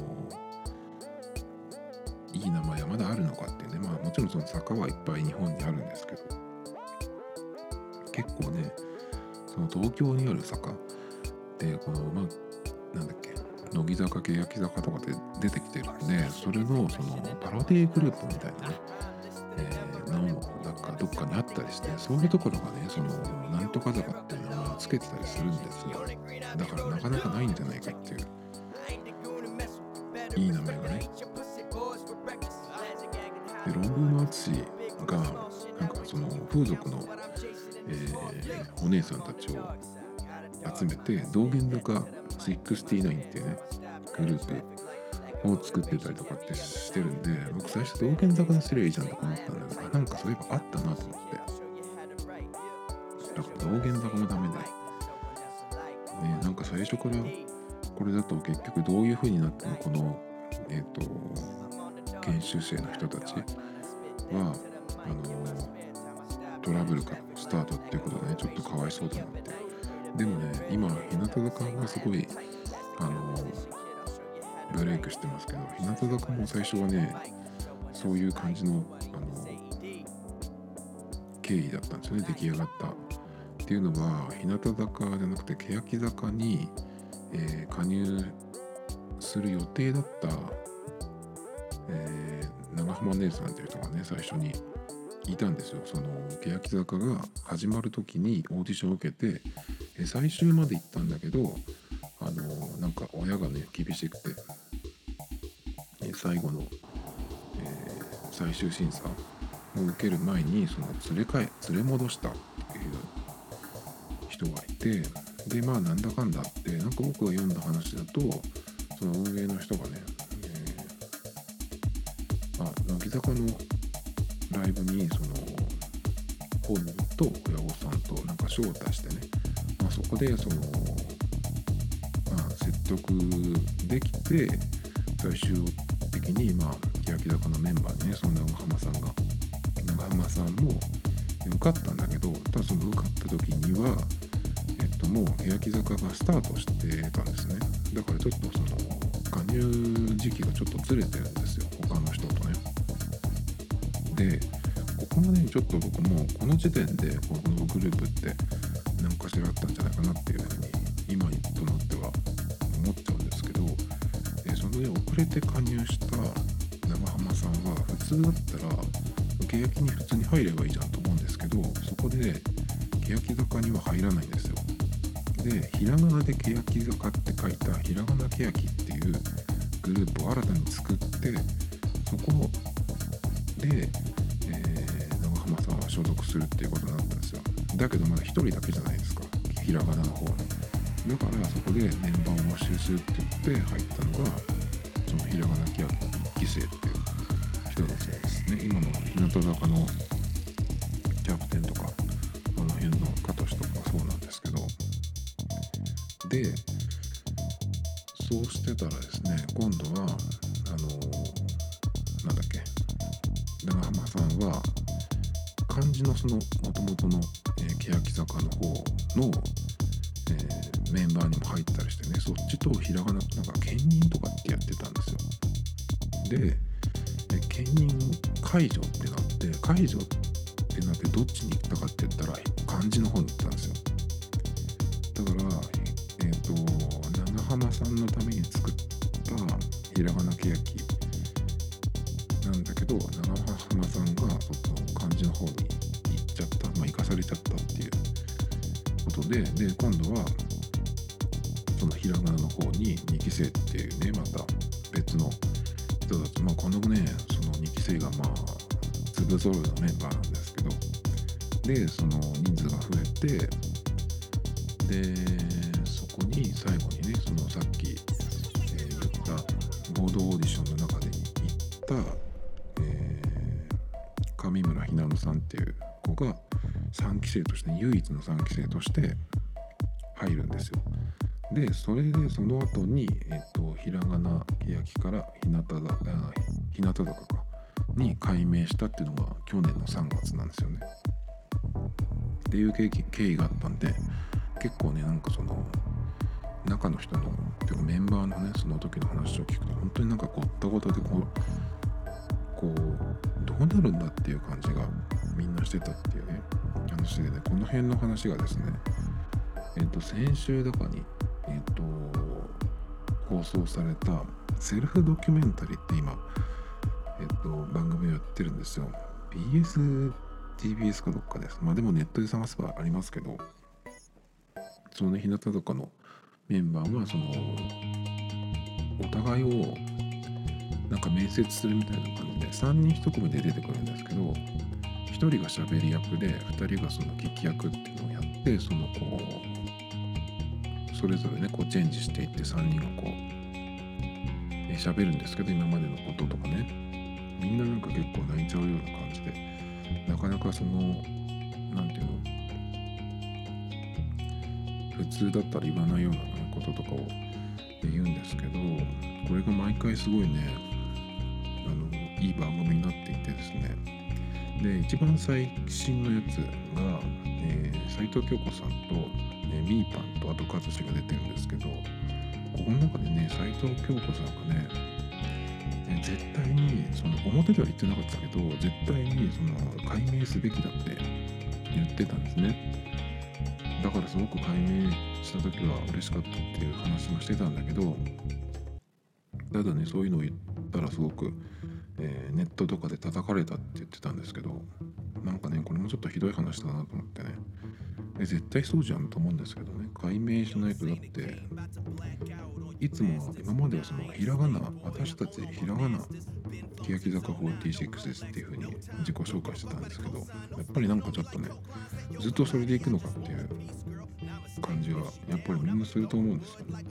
いい名前はまだあるのかっていうね。まあもちろんその坂はいっぱい日本にあるんですけど結構ねその東京にある坂でこのまあなんだっけ乃木坂欅坂とかで出てきてるんでそれのそのパロディグループみたいなね、えー、のなんかどっかにあったりしてそういうところがねそのなんとか坂っていうのはつけてたりするんですよ。だからなかなかないんじゃないかっていういい名前がね。で論文の淳がなんかその風俗の、えー、お姉さんたちを集めて道玄坂69っていうねグループを作ってたりとかってしてるんで僕最初道玄坂にすりゃいいじゃんとか思ったんだけどあなんかそういえばあったなと思って。だから道玄坂もダメでねなんか最初からこれだと結局どういう風になってもこのえっ、と研修生の人たちはあのトラブルからスタートっていうことでねちょっとかわいそうだなって。でもね今日向坂がすごいあのブレイクしてますけど日向坂も最初はねそういう感じのあの経緯だったんですよね出来上がった。っていうのは日向坂じゃなくて欅坂に、えー加入する予定だった、えー長浜姉さんっていう人がね最初にいたんですよ。その欅坂が始まる時にオーディションを受けてえ最終まで行ったんだけどあのなんか親がね厳しくて、え最後の、えー最終審査を受ける前にその連れ替え連れ戻したっていう人がいてでまあなんだかんだってなんか僕が読んだ話だとその運営の人がね、えーあ乃木坂のライブにその本人と親御さんとなんか招待してね、そこでその、まあ、説得できて最終的にまあ欅坂のメンバーにねその長浜さんが。長浜さんも受かったんだけどただその受かった時にはえっともう欅坂がスタートしてたんですね。だからちょっとその加入時期がちょっとずれてるんですよ。他の人とね。でここまでにちょっと僕もこの時点でこのグループってしらあったんじゃないかなっていうふうに今となっては思っちゃうんですけどえそのね遅れて加入した長浜さんは普通だったら欅に普通に入ればいいじゃんと思うんですけどそこで欅坂には入らないんですよでひらがなで欅坂って書いたひらがな欅っていうグループを新たに作ってそこで、えー長浜さんは所属するっていうことになったんですよだけどまだ1人だけじゃないですかひらがなの方に。だからそこでメンバーを募集するって言って入ったのがそのひらがな欅の1期生っていう人たちですね。今の日向坂の漢字のその元々の、えー、欅坂の方の、えーメンバーにも入ったりしてねそっちとひらがななんか兼任とかってやってたんですよ。でえ兼任解除ってなって解除ってなってどっちに行ったかって言ったら漢字の方に行ったんですよ。だからえっ、と長浜さんのために作ったひらがなけやきなんだけど長浜さんがその漢字の方に行っちゃったまあ行かされちゃったっていうことでで今度はそのひらがなの方に2期生っていうねまた別の人たちまあこのねその2期生がまあ粒揃いのメンバーなんですけどでその人数が増えてでそこに最後にねそのさっき、えー言った合同オーディションの中で行った、村ひなのさんっていう子が3期生として唯一の3期生として入るんですよ。でそれでその後にえっとひらがな欅から日向坂日向坂かに改名したっていうのが去年の3月なんですよね。っていう経緯経緯があったんで結構ねなんかその中の人のていうかメンバーのねその時の話を聞くと本当になんかごったごたでこうこううなるんだっていう感じがみんなしてたっていうね。話でね。この辺の話がですねえっ、と先週だかにえっ、と放送されたセルフドキュメンタリーって今えっ、と番組をやってるんですよ。BS TBS かどっかです。まあでもネットで探せばありますけどそのね日向坂のメンバーはそのお互いをなんか面接するみたいな感じで3人1組で出てくるんですけど1人が喋り役で2人がその聞き役っていうのをやってそのこうそれぞれねこうチェンジしていって3人がこう、え喋るんですけど今までのこととかね。みんななんか結構泣いちゃうような感じでなかなかその何て言うの普通だったら言わないようなこととかを言うんですけどこれが毎回すごいねいい番組になっていてですね。で一番最新のやつが、えー、藤京子さんと、えー、ミーパンとあとカズシが出てるんですけどここの中でね斉藤京子さんがね、えー、絶対にその表では言ってなかったけど絶対にその解明すべきだって言ってたんですね。だからすごく解明した時は嬉しかったっていう話もしてたんだけどただねそういうのを言ったらすごくえー、ネットとかで叩かれたって言ってたんですけどなんかねこれもちょっとひどい話だなと思ってね。え絶対そうじゃんと思うんですけどね。解明しないとだっていつもは今まではそのひらがな私たちひらがな欅坂46ですっていう風に自己紹介してたんですけどやっぱりなんかちょっとねずっとそれでいくのかっていう感じはやっぱりみんなすると思うんですよね。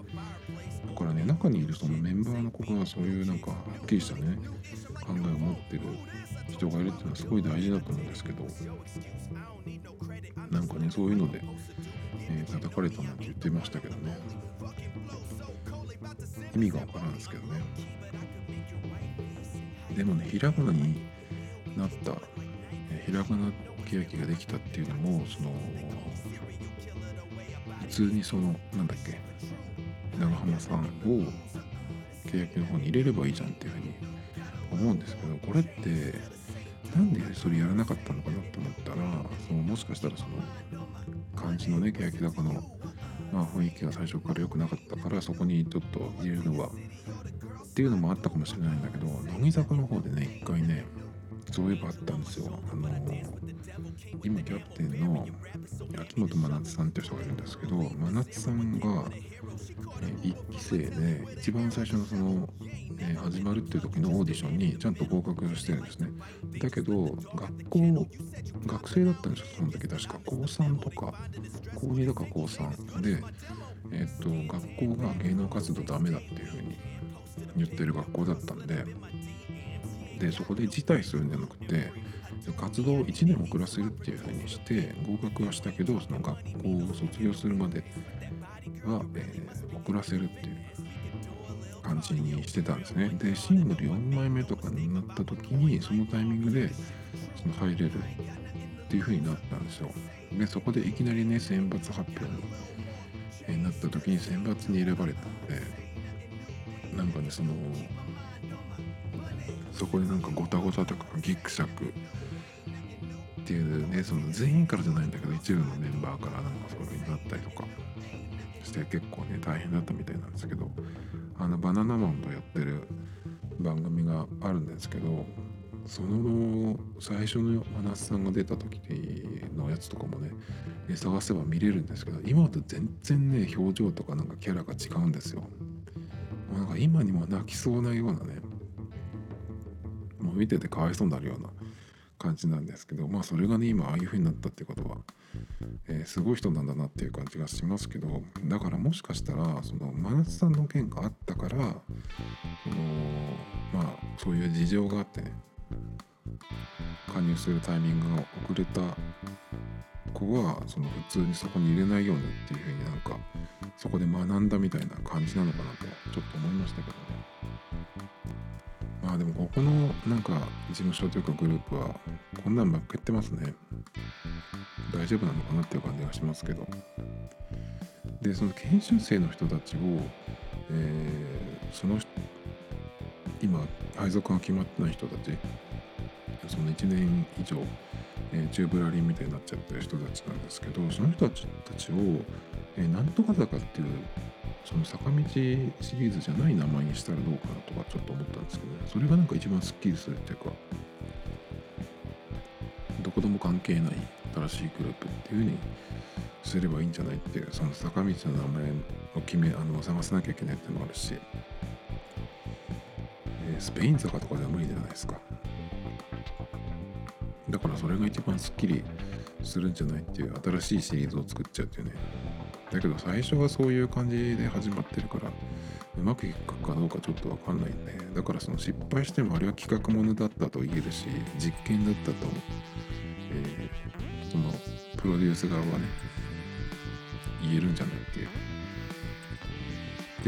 だからね中にいるそのメンバーの子がそういうなんかはっきりしたね考えを持ってる人がいるっていうのはすごい大事だと思うんですけどなんかねそういうので、えー、叩かれたなんて言ってましたけどね。意味がわからんですけどね。でもねひらがなになった、えひらがな欅ができたっていうのもその普通にそのなんだっけ長浜さんを欅の方に入れればいいじゃんっていうふうに思うんですけどこれってなんでそれやらなかったのかなと思ったらそのもしかしたらその漢字のね欅坂の、まあ、雰囲気が最初から良くなかったからそこにちょっと入れるのはっていうのもあったかもしれないんだけど乃木坂の方でね一回ねそういえばあったんですよ。あの今キャプテンの秋元真夏さんっていう人がいるんですけど真夏さんが1期生で一番最初のそのえ、始まるっていう時のオーディションにちゃんと合格してるんですね。だけど学校学生だったんですよその時。確か高3とか。高2だか高3でえっ、と学校が芸能活動ダメだっていうふうに言ってる学校だったんででそこで辞退するんじゃなくて活動を1年遅らせるっていうふうにして合格はしたけどその学校を卒業するまでは、えー、遅らせるっていう感じにしてたんですね。でシングル4枚目とかになった時にそのタイミングでその入れるっていう風になったんですよ。でそこでいきなりね選抜発表になった時に選抜に選ばれたんでなんかねそのそこでなんかゴタゴタとかギクシャクっていうねその全員からじゃないんだけど一部のメンバーからなんかそういう風になったりとかして結構ね大変だったみたいなんですけどあのバナナマンとやってる番組があるんですけどその最初の真夏さんが出た時のやつとかもね探せば見れるんですけど今と全然ね表情とかなんかキャラが違うんですよ。もうなんか今にも泣きそうなようなねもう見ててかわいそうになるような感じなんですけどまあそれがね今ああいう風になったってことはえー、すごい人なんだなっていう感じがしますけどだからもしかしたらその真夏さんの件があったからそのまあそういう事情があってね加入するタイミングが遅れた子はその普通にそこに入れないようにっていうふうになんかそこで学んだみたいな感じなのかなとちょっと思いましたけど。あでもここのなんか事務所というかグループはこんなんばっか言ってますね。大丈夫なのかなっていう感じがしますけど。でその研修生の人たちを、えー、その今配属が決まってない人たちその1年以上、えー、チューブラリンみたいになっちゃってる人たちなんですけどその人たちたちを、えー、なんとか坂っていうその坂道シリーズじゃない名前にしたらどうかなとかちょっと思ったんですけどね。それがなんか一番すっきりするっていうかどこでも関係ない新しいグループっていう風にすればいいんじゃないっていうその坂道の名前を決めあの探さなきゃいけないっていうのもあるし、えー、スペイン坂とかでは無理じゃないですか。だからそれが一番すっきりするんじゃないっていう新しいシリーズを作っちゃうっていうね。だけど最初はそういう感じで始まってるからうまくいくかどうかちょっと分かんないんでだからその失敗してもあれは企画ものだったと言えるし実験だったと、えー、そのプロデュース側はね言えるんじゃないってい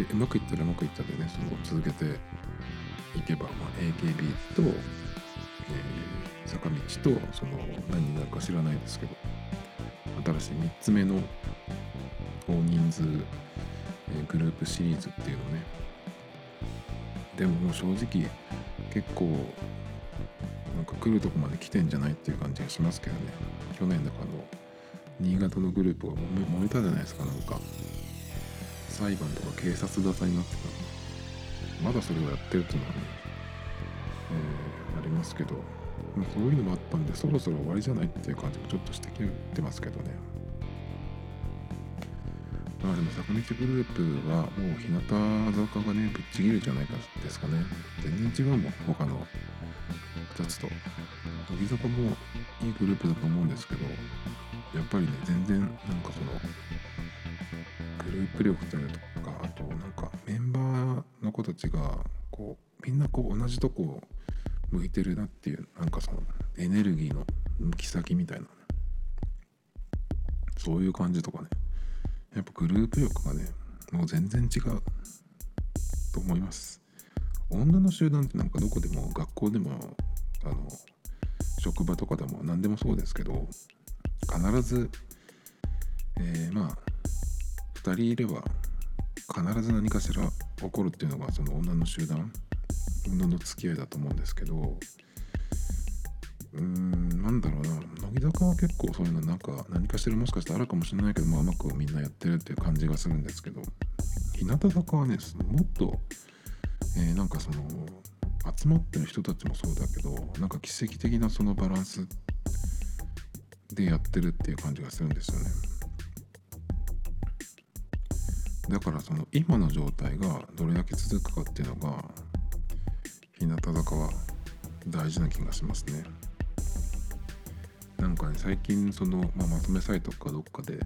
うでうまくいったらうまくいったでねその続けていけば、まあ、AKB と、えー、坂道とその何になるか知らないですけど新しい3つ目の大人数、え、グループシリーズっていうのね。でももう正直結構なんか来るとこまで来てんじゃないっていう感じがしますけどね。去年だからの新潟のグループが燃えたじゃないですかなんか。裁判とか警察沙汰になってたまだそれをやってるっていうのはね、えー、ありますけど、そういうのもあったんでそろそろ終わりじゃないっていう感じもちょっとしてきてますけどね。まあでも坂道グループはもう日向坂がねぶっちぎるじゃないかですかね。全然違うもん他の。2つと。乃木坂もいいグループだと思うんですけどやっぱりね全然なんかそのグループ力というのとかあとなんかメンバーの子たちがこうみんなこう同じとこ向いてるなっていうなんかそのエネルギーの向き先みたいな、そういう感じとかやっぱグループ力がねもう全然違うと思います。女の集団ってなんかどこでも学校でもあの職場とかでも何でもそうですけど必ず、えー、まあ2人いれば必ず何かしら起こるっていうのがその女の集団女の付き合いだと思うんですけどうんなんだろうな。乃木坂は結構そういうのなんか何かしらもしかしたらあるかもしれないけど、まあ、うまくみんなやってるっていう感じがするんですけど日向坂はねもっと、えー、なんかその集まってる人たちもそうだけどなんか奇跡的なそのバランスでやってるっていう感じがするんですよね。だからその今の状態がどれだけ続くかっていうのが日向坂は大事な気がしますね。なんかね最近その、まあ、まとめサイトかどっかで、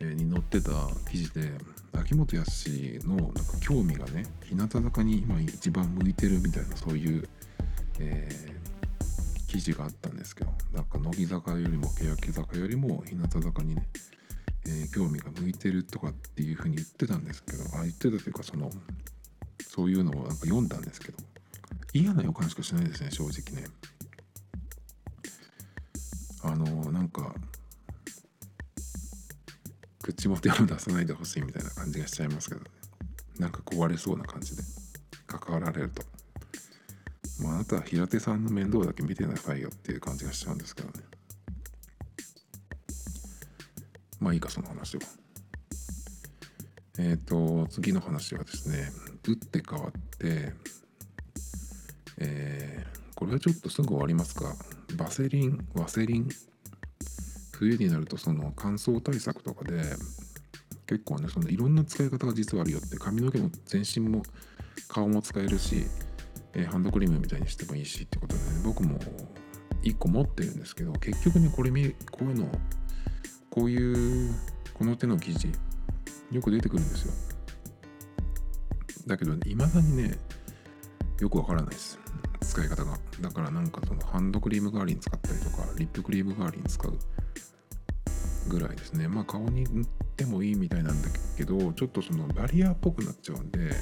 えー、に載ってた記事で秋元康のなんか興味がね日向坂に今一番向いてるみたいなそういう、えー、記事があったんですけどなんか乃木坂よりも欅坂よりも日向坂にね、えー、興味が向いてるとかっていうふうに言ってたんですけどあ言ってたというかそのそういうのをなんか読んだんですけど嫌な予感しかしないですね正直ね。あのなんか口元を出さないでほしいみたいな感じがしちゃいますけどね。なんか壊れそうな感じで。関わられると。もうあなたは平手さんの面倒だけ見てなさいよっていう感じがしちゃうんですけどね。まあいいかその話は。えっ、ー、と次の話はですね打って変わってえー、これはちょっとすぐ終わりますがバセリンワセリン冬になるとその乾燥対策とかで結構ねそのいろんな使い方が実はあるよって髪の毛も全身も顔も使えるし、えー、ハンドクリームみたいにしてもいいしってことで、ね、僕も1個持ってるんですけど結局ねこれ見こういうのこういうこの手の生地よく出てくるんですよ。だけどい、ね、まだにねよくわからないです。使い方が。だからなんかそのハンドクリーム代わりに使ったりとかリップクリーム代わりに使うぐらいですね。まあ顔に塗ってもいいみたいなんだけどちょっとそのバリアっぽくなっちゃうんで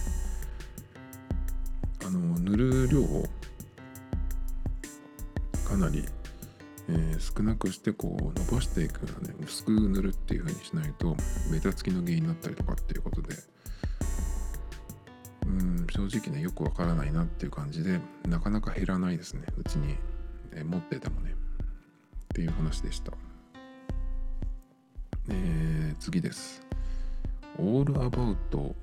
あの塗る量をかなり、えー、少なくしてこう伸ばしていくようなね薄く塗るっていう風にしないとベタつきの原因になったりとかっていうことでうん正直ねよくわからないなっていう感じでなかなか減らないですねうちに、え、持っててもねっていう話でした。えー、次です。オールアバウト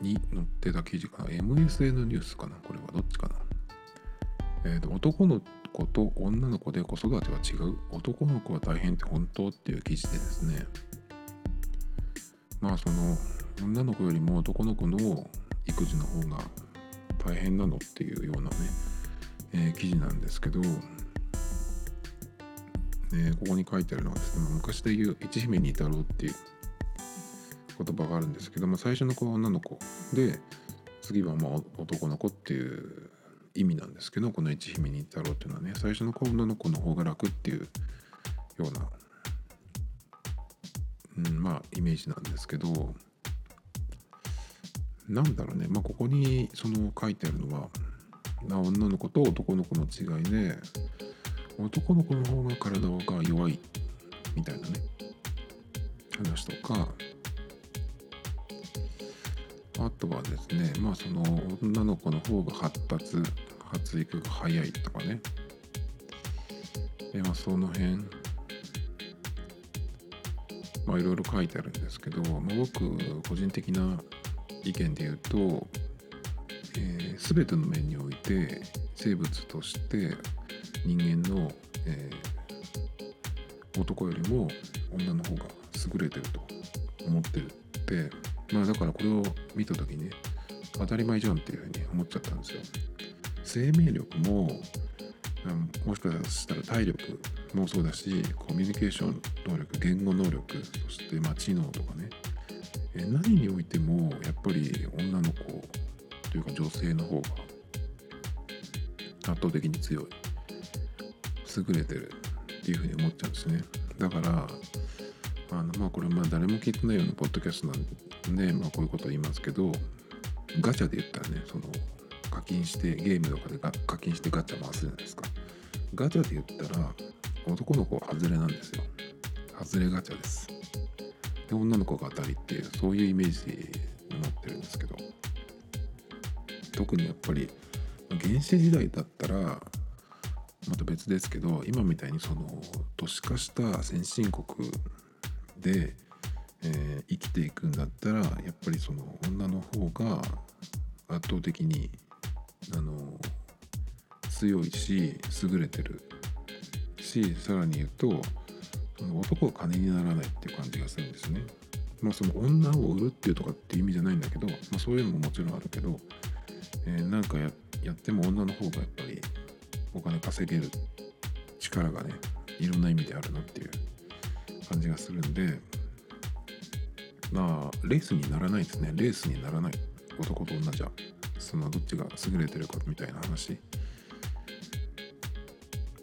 に載ってた記事かな ?MSN ニュースかなこれはどっちかなえっ、ー、と、男の子と女の子で子育ては違う。男の子は大変って本当っていう記事でですね。まあその女の子よりも男の子の育児の方が大変なのっていうようなね、えー、記事なんですけど、え、ここに書いてあるのはですね、昔で言う一姫にいたろうっていう言葉があるんですけども最初の子は女の子で次はまあ男の子っていう意味なんですけどこの一姫に太郎っていうのはね最初の子は女の子の方が楽っていうような、うん、まあイメージなんですけどなんだろうね。まあここにその書いてあるのは女の子と男の子の違いで男の子の方が体が弱いみたいなね。話とか。あとはですねまあその女の子の方が発達発育が早いとかね。でまあその辺。まあいろいろ書いてあるんですけど、まあ、僕個人的な意見で言うと、えー、全ての面において生物として人間の、えー、男よりも女の方が優れてると思ってるってまあだからこれを見た時にね当たり前じゃんっていうふうに思っちゃったんですよ。生命力ももしかしたら体力もそうだしコミュニケーション能力言語能力そしてまあ知能とかね何においてもやっぱり女の子というか女性の方が圧倒的に強い。優れてるっていうふうに思っちゃうんですね。だからあのまあこれまあ誰も聞いてないようなポッドキャストなんで、まあ、こういうことを言いますけどガチャで言ったらねその課金してゲームとかで課金してガチャ回すじゃないですか。ガチャで言ったら男の子は外れなんですよ。外れガチャです。で女の子が当たりっていうそういうイメージになってるんですけど。特にやっぱり原始時代だったらまた別ですけど今みたいにその都市化した先進国で、えー、生きていくんだったらやっぱりその女の方が圧倒的にあの強いし優れてる。しさらに言うと男は金にならないっていう感じがするんですね。まあその女を売るっていうとかって意味じゃないんだけど、まあ、そういうのももちろんあるけど、えー、なんかやっても女の方がやっぱりお金稼げる力がねいろんな意味であるなっていう感じがするんでまあレースにならないですねレースにならない男と女じゃそのどっちが優れてるかみたいな話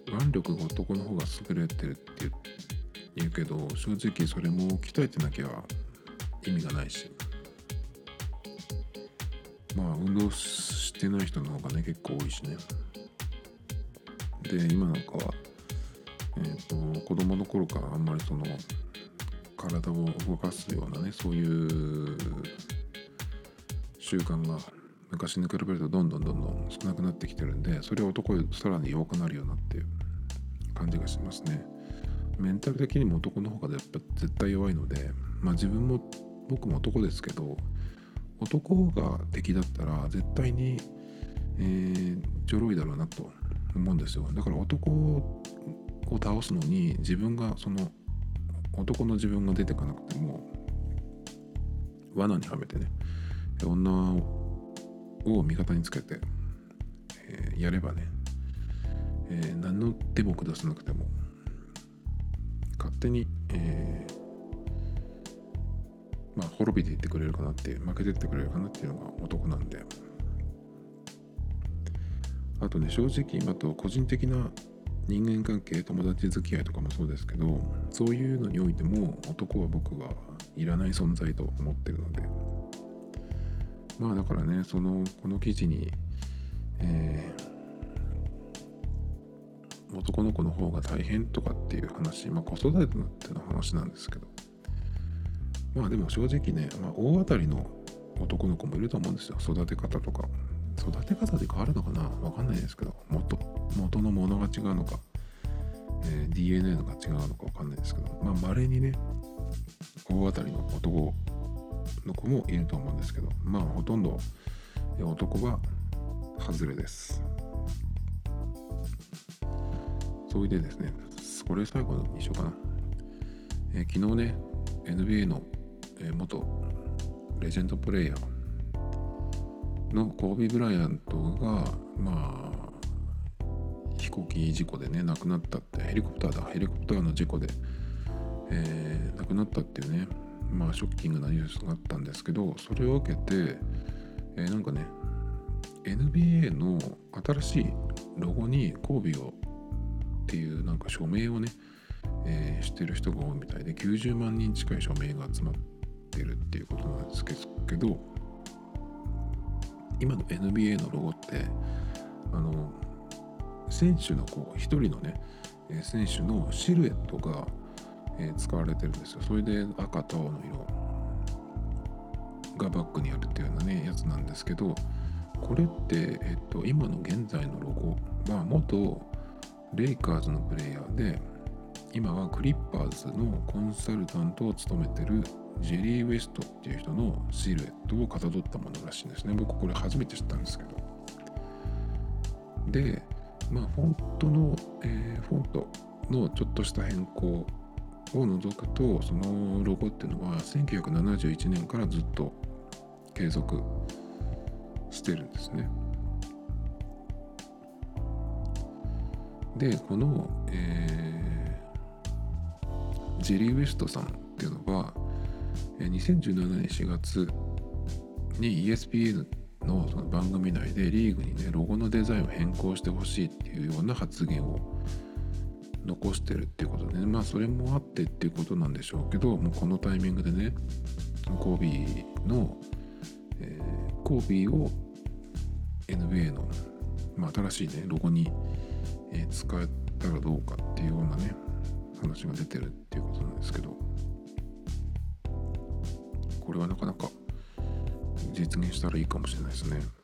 腕力が男の方が優れてるって言って言うけど正直それも鍛えてなきゃ意味がないし。まあ運動してない人の方がね結構多いしね。で今なんかはえーと、子供の頃からあんまりその体を動かすようなねそういう習慣が昔に比べるとどんどんどんどん少なくなってきてるんでそれは男よりさらに弱くなるようなっていう感じがしますね。メンタル的にも男の方がやっぱ絶対弱いのでまあ自分も僕も男ですけど男が敵だったら絶対に、えー、ちょろいだろうなと思うんですよ。だから男を倒すのに自分がその男の自分が出てかなくても罠にはめてね女を味方につけて、えー、やればね、えー、何の手も下さなくても手に、えー、まあ滅びていってくれるかなって負けていってくれるかなっていうのが男なんで。あとね正直あと個人的な人間関係友達付き合いとかもそうですけどそういうのにおいても男は僕はいらない存在と思ってるので。まあだからねそのこの記事に、えー、男の子の方が大変とかっていう話まあ子育てのての話なんですけど。まあでも正直ね、まあ、大当たりの男の子もいると思うんですよ。育て方とか。育て方で変わるのかな？わかんないですけど。元元のものが違うのか、えー、DNA のが違うのかわかんないですけど。まあ稀にね大当たりの男の子もいると思うんですけど。まあほとんど男は外れです。それでですねこれ最後にしようかな、えー、昨日ね NBA の、えー、元レジェンドプレイヤーのコービー・ブライアントがまあ飛行機事故でね亡くなったってヘリコプターだヘリコプターの事故で、えー、亡くなったっていうねまあショッキングなニュースがあったんですけどそれを受けて、えー、なんかね NBA の新しいロゴにコービーをっていうなんか署名をね、えー、してる人が多いみたいで90万人近い署名が集まってるっていうことなんですけど今の NBA のロゴってあの選手のこう一人のね選手のシルエットが、えー、使われてるんですよ。それで赤と青の色がバックにあるっていうようなねやつなんですけどこれって、えっと、今の現在のロゴまあ元レイカーズのプレイヤーで今はクリッパーズのコンサルタントを務めてるジェリー・ウェストっていう人のシルエットをかたどったものらしいんですね僕これ初めて知ったんですけどでまあフォントの、えー、フォントのちょっとした変更を除くとそのロゴっていうのは1971年からずっと継続してるんですね。でこの、えー、ジェリー・ウェストさんっていうのは2017年4月に ESPN のその番組内でリーグにねロゴのデザインを変更してほしいっていうような発言を残してるっていうことで、ね、まあそれもあってっていうことなんでしょうけどもうこのタイミングでねコービーの、えー、コービーを NBA の、まあ、新しいねロゴに、え、使えたらどうかっていうようなね話が出てるっていうことなんですけどこれはなかなか実現したらいいかもしれないですね。